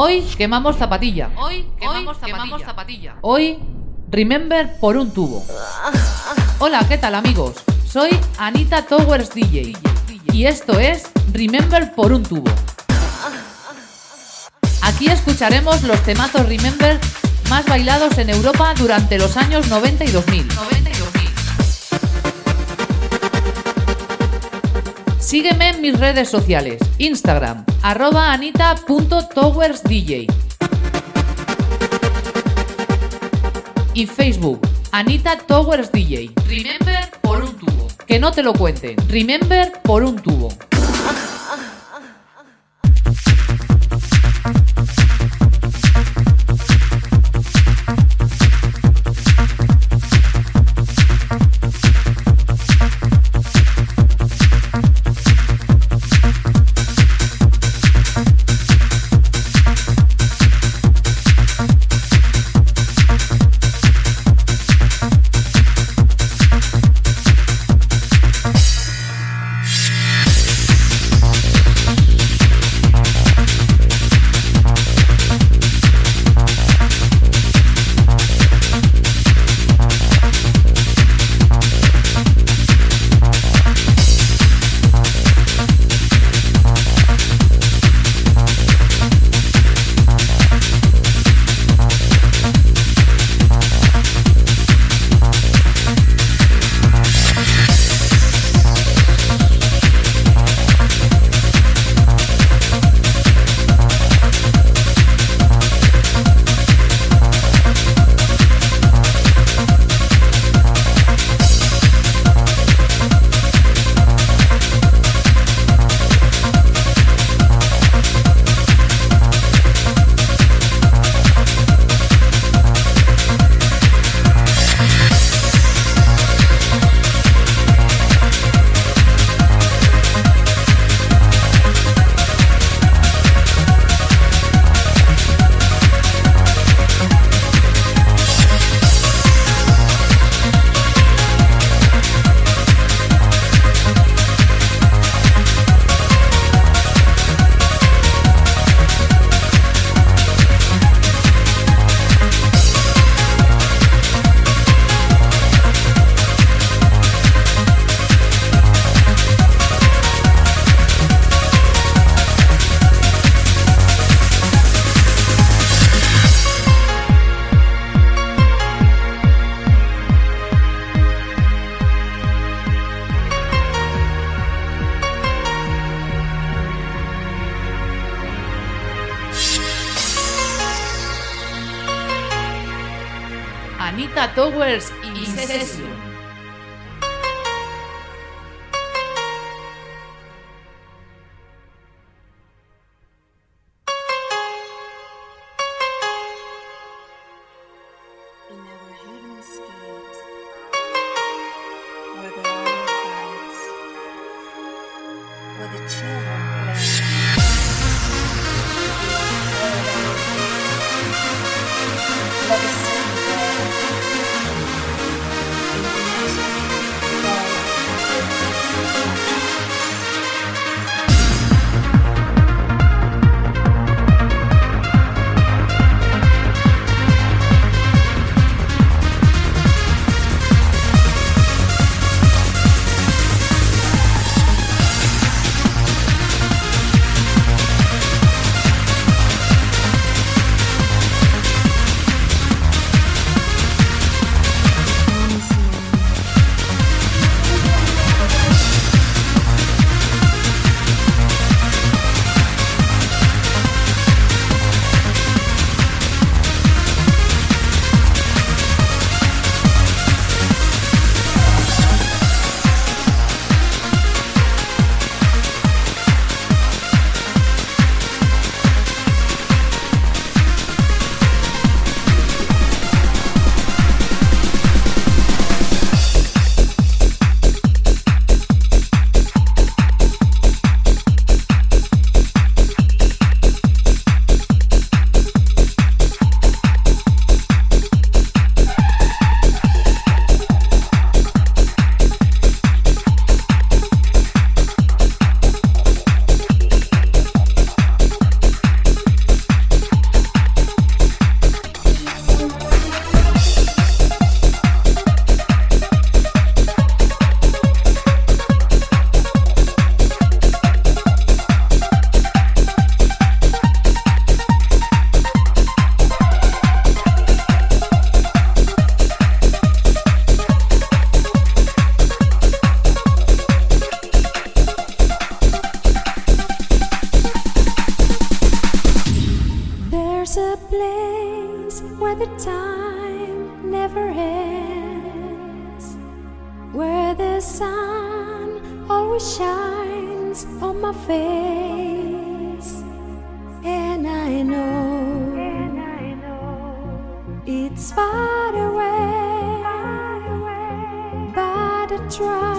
Hoy quemamos zapatilla. Hoy quemamos, zapatilla. Hoy Remember por un tubo. Hola, ¿qué tal amigos? Soy Anita Towers DJ y esto es Remember por un tubo. Aquí escucharemos los temazos Remember más bailados en Europa durante los años 90 y 2000. Sígueme en mis redes sociales, Instagram, arroba anita.towersdj y Facebook, Anita Towers DJ. Remember por un tubo. Que no te lo cuenten. Remember por un tubo. The time never ends, where the sun always shines on my face, and I know, and I know it's far away, far away. but I try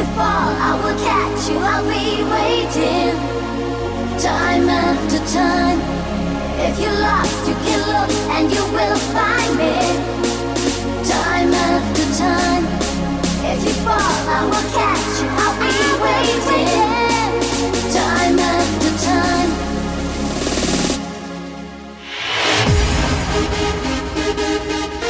you fall, I will catch you. I'll be waiting time after time. If you lost, you can look and you will find me time after time. If you fall, I will catch you. I'll be waiting time after time. Thank you.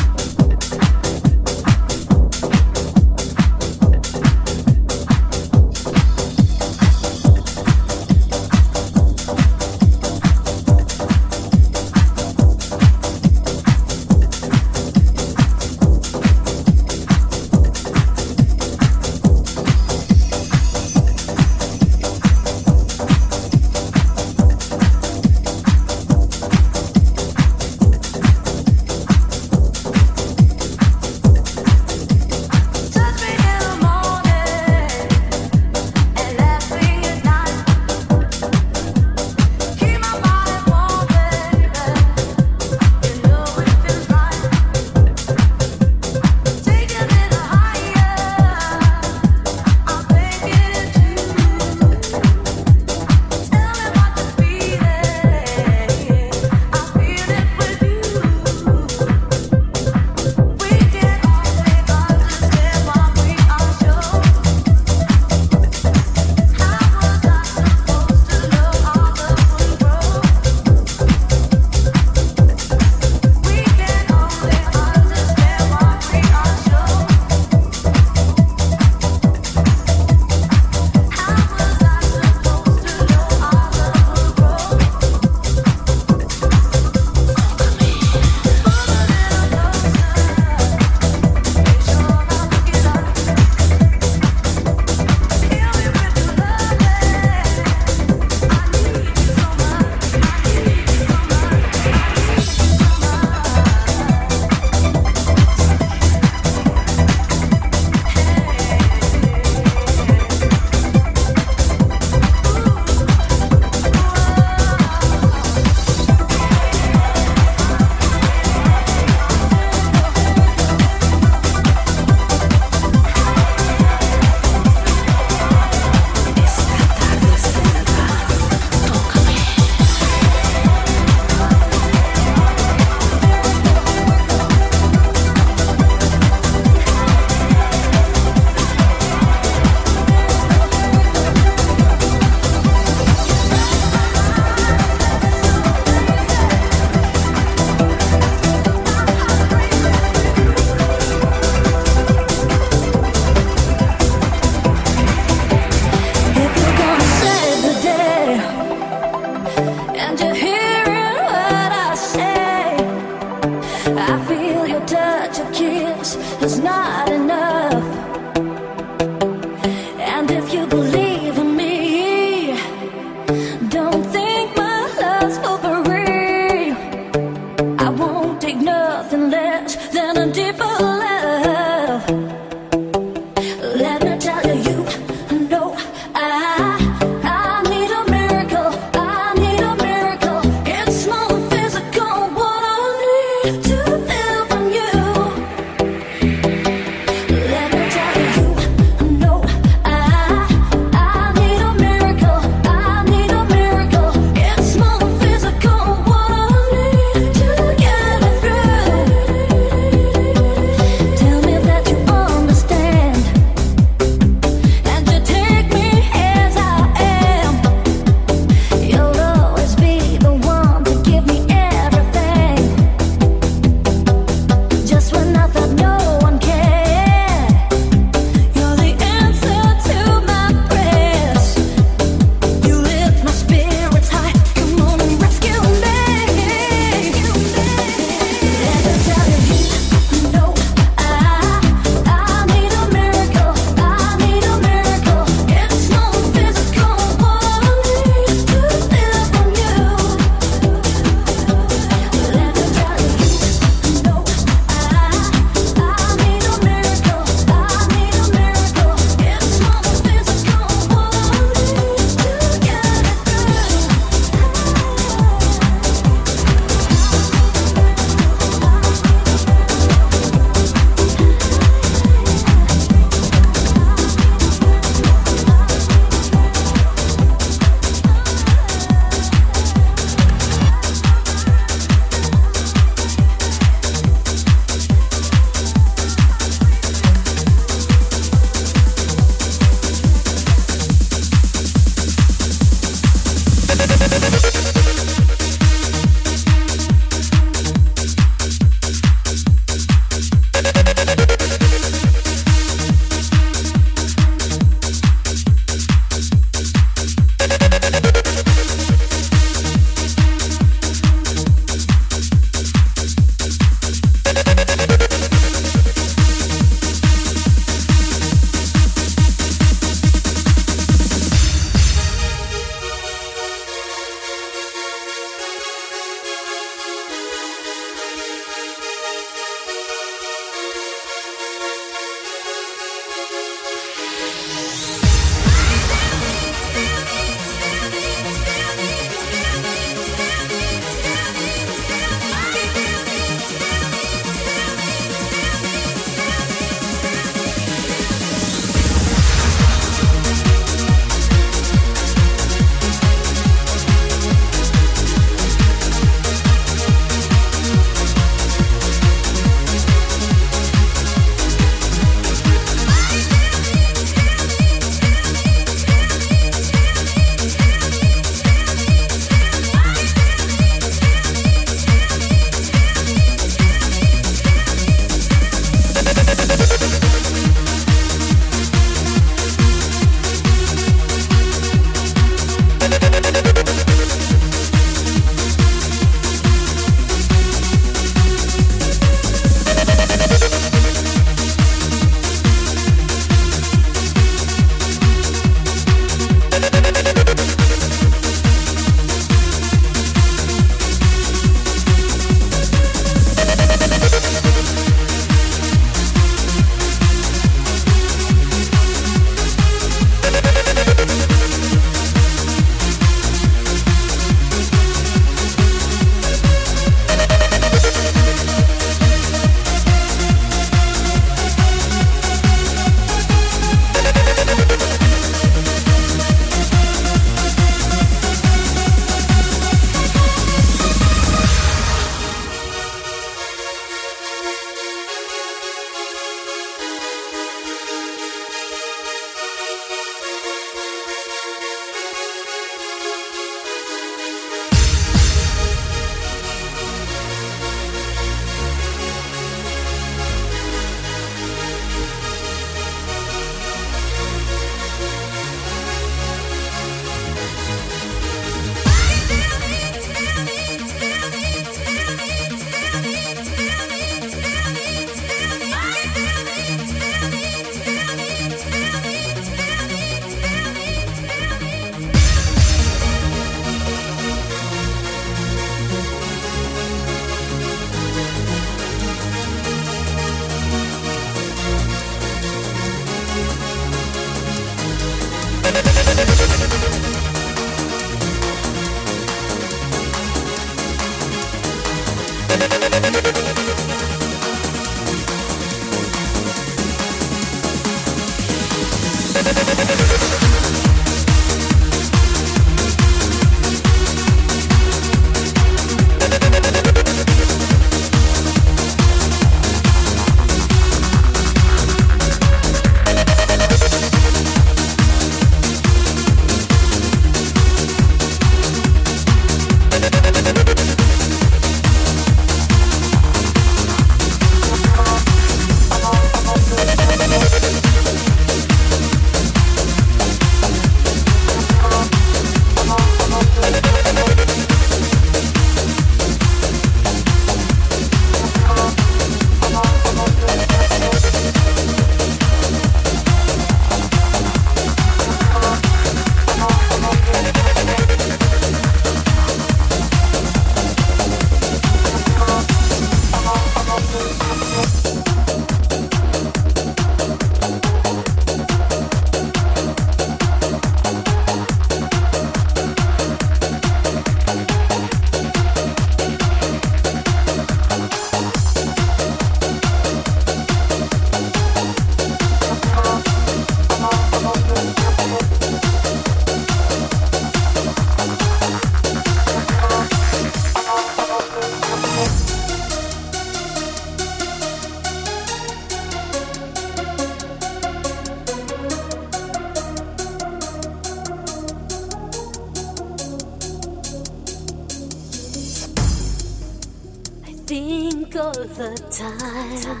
the time.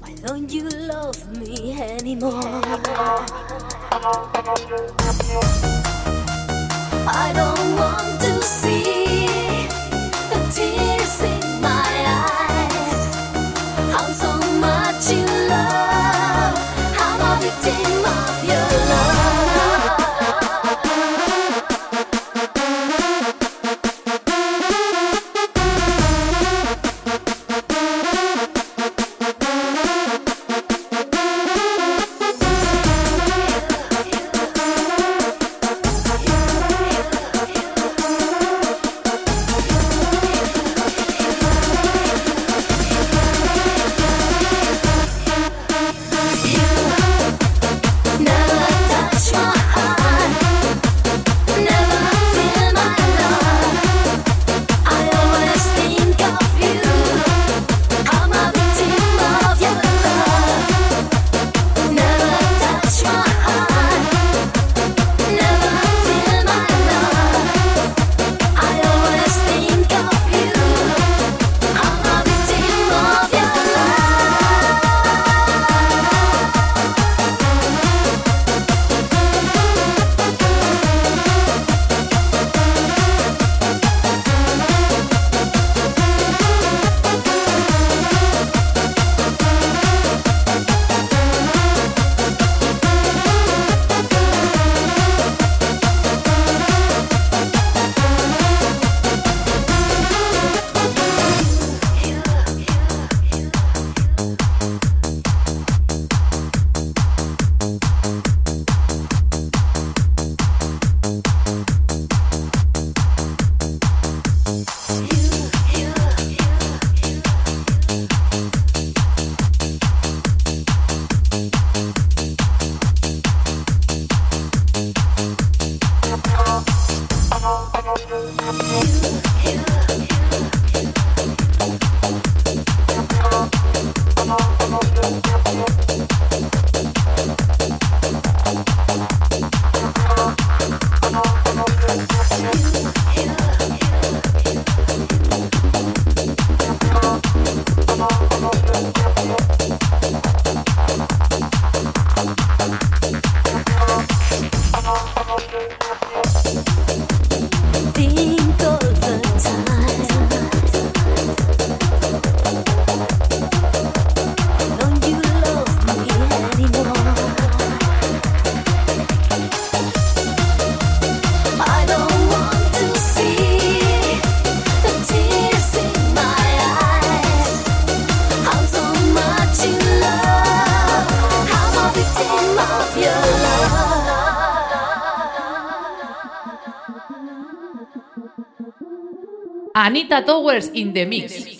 Why don't you love me anymore? I don't want to see. Anita Towers in the mix.